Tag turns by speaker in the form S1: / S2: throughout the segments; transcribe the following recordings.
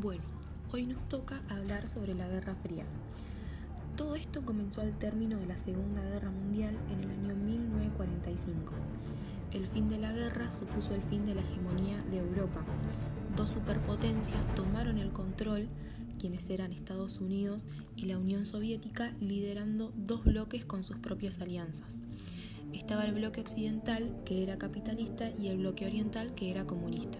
S1: Bueno, hoy nos toca hablar sobre la Guerra Fría. Todo esto comenzó al término de la Segunda Guerra Mundial en el año 1945. El fin de la guerra supuso el fin de la hegemonía de Europa. Dos superpotencias tomaron el control, quienes eran Estados Unidos y la Unión Soviética, liderando dos bloques con sus propias alianzas. Estaba el bloque occidental, que era capitalista, y el bloque oriental, que era comunista.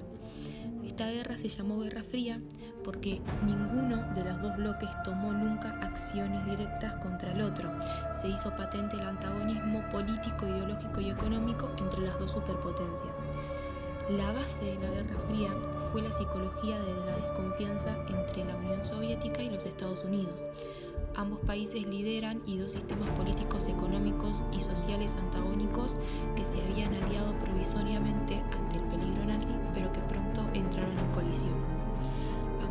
S1: Esta guerra se llamó Guerra Fría porque ninguno de los dos bloques tomó nunca acciones directas contra el otro. Se hizo patente el antagonismo político, ideológico y económico entre las dos superpotencias. La base de la Guerra Fría fue la psicología de la desconfianza entre la Unión Soviética y los Estados Unidos. Ambos países lideran y dos sistemas políticos, económicos y sociales antagónicos que se habían aliado provisoriamente ante el peligro nazi, pero que pronto entraron en colisión.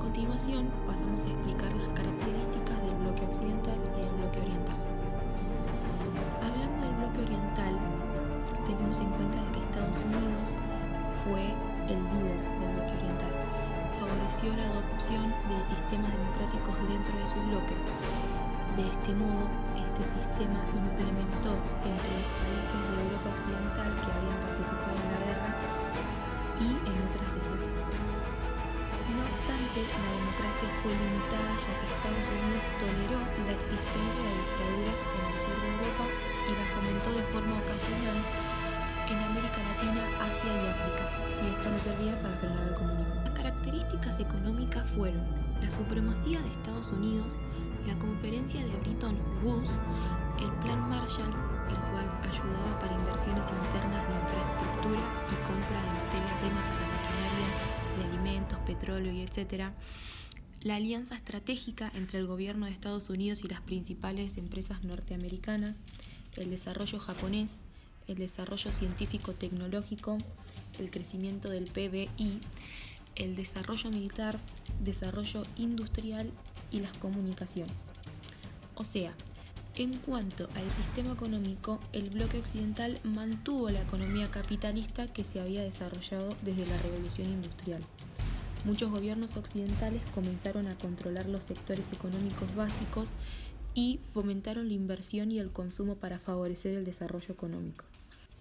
S1: Continuación, pasamos a explicar las características del bloque occidental y del bloque oriental. Hablando del bloque oriental, tenemos en cuenta que Estados Unidos fue el líder del bloque oriental. Favoreció la adopción de sistemas democráticos dentro de su bloque de este modo, este sistema implementó entre los países de Europa Occidental que habían participado en la guerra y en otras la democracia fue limitada ya que Estados Unidos toleró la existencia de dictaduras en el sur de Europa y la fomentó de forma ocasional en América Latina, Asia y África, si esto no servía para frenar el comunismo. Las características económicas fueron la supremacía de Estados Unidos, la conferencia de Bretton Woods, el Plan Marshall, el cual ayudaba para inversiones internas de infraestructura y compra de materia prima para petróleo y etc. La alianza estratégica entre el gobierno de Estados Unidos y las principales empresas norteamericanas, el desarrollo japonés, el desarrollo científico-tecnológico, el crecimiento del PBI, el desarrollo militar, desarrollo industrial y las comunicaciones. O sea, en cuanto al sistema económico, el bloque occidental mantuvo la economía capitalista que se había desarrollado desde la revolución industrial. Muchos gobiernos occidentales comenzaron a controlar los sectores económicos básicos y fomentaron la inversión y el consumo para favorecer el desarrollo económico.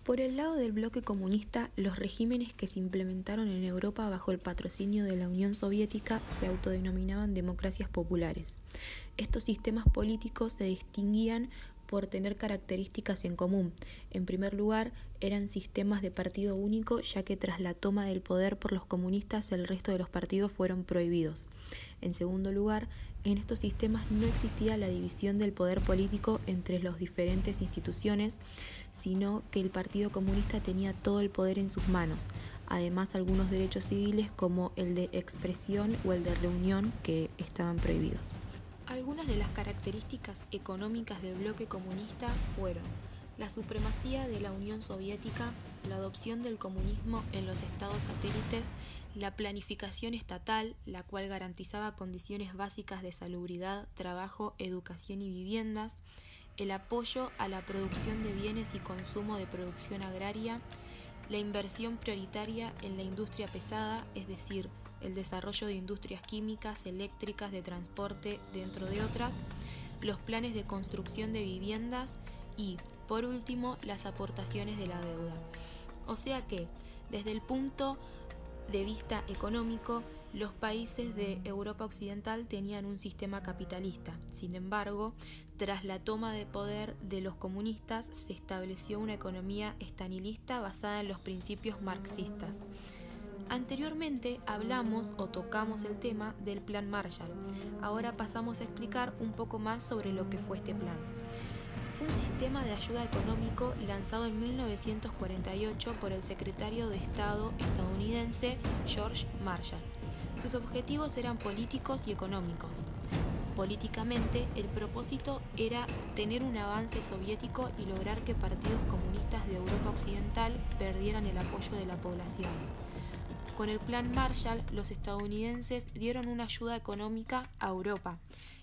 S1: Por el lado del bloque comunista, los regímenes que se implementaron en Europa bajo el patrocinio de la Unión Soviética se autodenominaban democracias populares. Estos sistemas políticos se distinguían por tener características en común. En primer lugar, eran sistemas de partido único, ya que tras la toma del poder por los comunistas el resto de los partidos fueron prohibidos. En segundo lugar, en estos sistemas no existía la división del poder político entre las diferentes instituciones, sino que el Partido Comunista tenía todo el poder en sus manos, además algunos derechos civiles como el de expresión o el de reunión que estaban prohibidos. Algunas de las características económicas del bloque comunista fueron la supremacía de la Unión Soviética, la adopción del comunismo en los estados satélites, la planificación estatal, la cual garantizaba condiciones básicas de salubridad, trabajo, educación y viviendas, el apoyo a la producción de bienes y consumo de producción agraria, la inversión prioritaria en la industria pesada, es decir, el desarrollo de industrias químicas, eléctricas, de transporte, dentro de otras, los planes de construcción de viviendas y, por último, las aportaciones de la deuda. O sea que, desde el punto de vista económico, los países de Europa Occidental tenían un sistema capitalista. Sin embargo, tras la toma de poder de los comunistas, se estableció una economía estanilista basada en los principios marxistas. Anteriormente hablamos o tocamos el tema del Plan Marshall. Ahora pasamos a explicar un poco más sobre lo que fue este plan. Fue un sistema de ayuda económico lanzado en 1948 por el secretario de Estado estadounidense George Marshall. Sus objetivos eran políticos y económicos. Políticamente, el propósito era tener un avance soviético y lograr que partidos comunistas de Europa Occidental perdieran el apoyo de la población. Con el plan Marshall, los estadounidenses dieron una ayuda económica a Europa.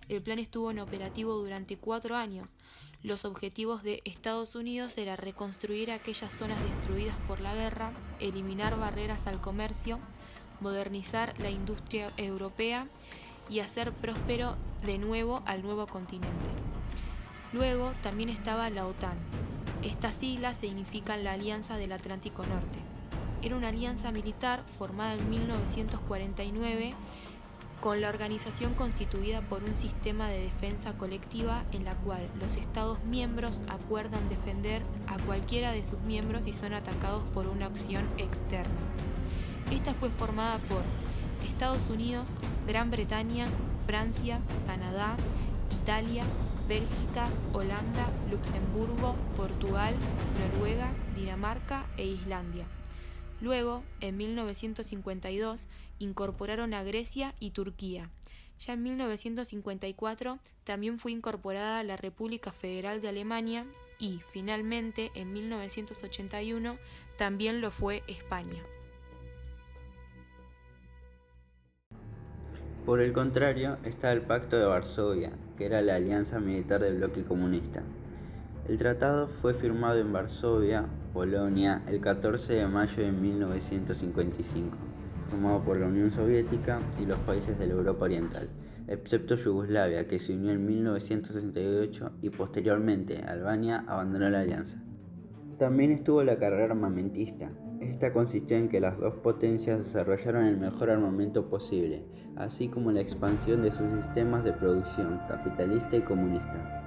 S1: El plan estuvo en operativo durante cuatro años. Los objetivos de Estados Unidos era reconstruir aquellas zonas destruidas por la guerra, eliminar barreras al comercio, modernizar la industria europea y hacer próspero de nuevo al nuevo continente. Luego también estaba la OTAN. Estas siglas significan la Alianza del Atlántico Norte. Era una alianza militar formada en 1949 con la organización constituida por un sistema de defensa colectiva en la cual los Estados miembros acuerdan defender a cualquiera de sus miembros si son atacados por una acción externa. Esta fue formada por Estados Unidos, Gran Bretaña, Francia, Canadá, Italia, Bélgica, Holanda, Luxemburgo, Portugal, Noruega, Dinamarca e Islandia. Luego, en 1952, incorporaron a Grecia y Turquía. Ya en 1954 también fue incorporada la República Federal de Alemania y, finalmente, en 1981 también lo fue España.
S2: Por el contrario, está el Pacto de Varsovia, que era la alianza militar del bloque comunista. El tratado fue firmado en Varsovia, Polonia, el 14 de mayo de 1955 formado por la Unión Soviética y los países de Europa Oriental, excepto Yugoslavia, que se unió en 1968 y posteriormente Albania abandonó la alianza. También estuvo la carrera armamentista. Esta consistió en que las dos potencias desarrollaron el mejor armamento posible, así como la expansión de sus sistemas de producción capitalista y comunista.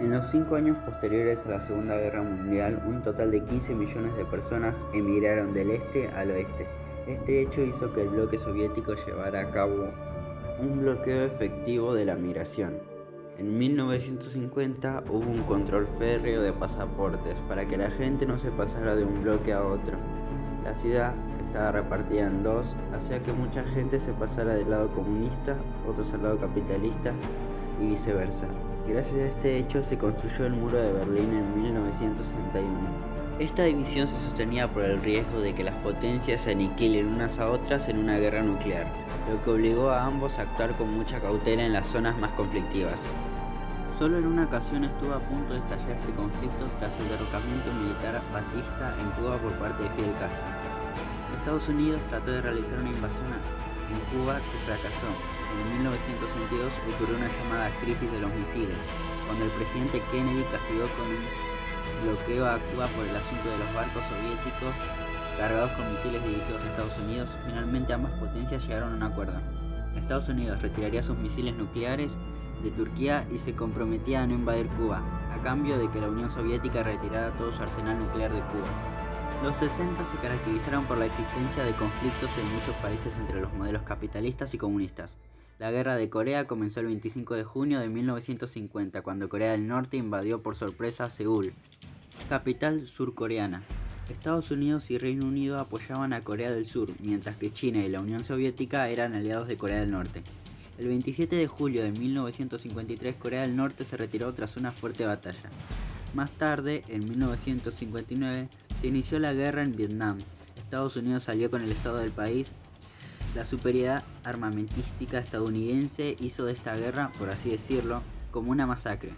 S2: En los cinco años posteriores a la Segunda Guerra Mundial, un total de 15 millones de personas emigraron del este al oeste, este hecho hizo que el bloque soviético llevara a cabo un bloqueo efectivo de la migración. En 1950 hubo un control férreo de pasaportes para que la gente no se pasara de un bloque a otro. La ciudad, que estaba repartida en dos, hacía que mucha gente se pasara del lado comunista, otros al lado capitalista y viceversa. Gracias a este hecho se construyó el muro de Berlín en 1961. Esta división se sostenía por el riesgo de que las potencias se aniquilen unas a otras en una guerra nuclear, lo que obligó a ambos a actuar con mucha cautela en las zonas más conflictivas. Solo en una ocasión estuvo a punto de estallar este conflicto tras el derrocamiento militar batista en Cuba por parte de Fidel Castro. Estados Unidos trató de realizar una invasión en Cuba que fracasó. En 1962 ocurrió una llamada crisis de los misiles, cuando el presidente Kennedy castigó con un bloqueo a Cuba por el asunto de los barcos soviéticos cargados con misiles dirigidos a Estados Unidos, finalmente ambas potencias llegaron a un acuerdo. Estados Unidos retiraría sus misiles nucleares de Turquía y se comprometía a no invadir Cuba, a cambio de que la Unión Soviética retirara todo su arsenal nuclear de Cuba. Los 60 se caracterizaron por la existencia de conflictos en muchos países entre los modelos capitalistas y comunistas. La guerra de Corea comenzó el 25 de junio de 1950, cuando Corea del Norte invadió por sorpresa Seúl, capital surcoreana. Estados Unidos y Reino Unido apoyaban a Corea del Sur, mientras que China y la Unión Soviética eran aliados de Corea del Norte. El 27 de julio de 1953 Corea del Norte se retiró tras una fuerte batalla. Más tarde, en 1959, se inició la guerra en Vietnam. Estados Unidos salió con el estado del país. La superioridad armamentística estadounidense hizo de esta guerra, por así decirlo, como una masacre.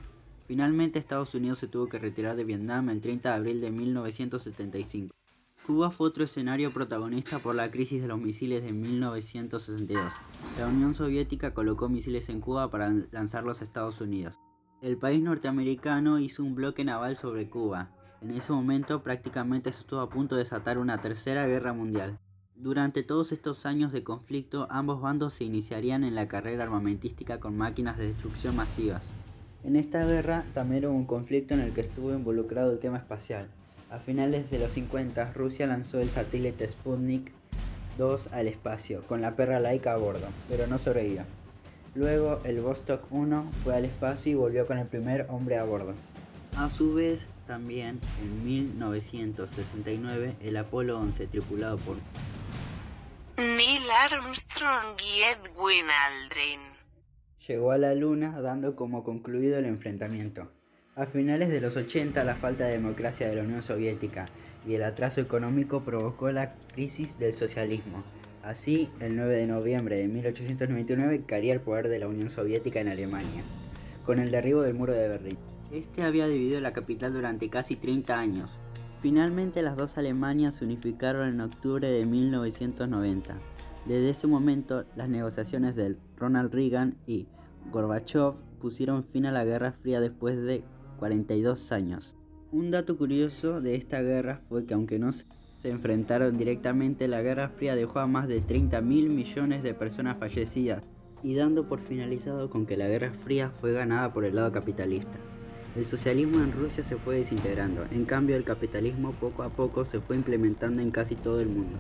S2: Finalmente Estados Unidos se tuvo que retirar de Vietnam el 30 de abril de 1975. Cuba fue otro escenario protagonista por la crisis de los misiles de 1962. La Unión Soviética colocó misiles en Cuba para lanzarlos a Estados Unidos. El país norteamericano hizo un bloque naval sobre Cuba. En ese momento prácticamente se estuvo a punto de desatar una tercera guerra mundial. Durante todos estos años de conflicto, ambos bandos se iniciarían en la carrera armamentística con máquinas de destrucción masivas. En esta guerra también hubo un conflicto en el que estuvo involucrado el tema espacial. A finales de los 50, Rusia lanzó el satélite Sputnik 2 al espacio, con la perra laica a bordo, pero no sobrevivió. Luego, el Vostok 1 fue al espacio y volvió con el primer hombre a bordo. A su vez, también en 1969, el Apolo 11, tripulado por
S3: Neil Armstrong y Edwin Aldrin
S2: llegó a la Luna dando como concluido el enfrentamiento. A finales de los 80 la falta de democracia de la Unión Soviética y el atraso económico provocó la crisis del socialismo. Así, el 9 de noviembre de 1899 caería el poder de la Unión Soviética en Alemania, con el derribo del muro de Berlín. Este había dividido la capital durante casi 30 años. Finalmente las dos Alemanias se unificaron en octubre de 1990. Desde ese momento, las negociaciones de Ronald Reagan y Gorbachev pusieron fin a la Guerra Fría después de 42 años. Un dato curioso de esta guerra fue que aunque no se enfrentaron directamente, la Guerra Fría dejó a más de 30 mil millones de personas fallecidas y dando por finalizado con que la Guerra Fría fue ganada por el lado capitalista. El socialismo en Rusia se fue desintegrando, en cambio el capitalismo poco a poco se fue implementando en casi todo el mundo.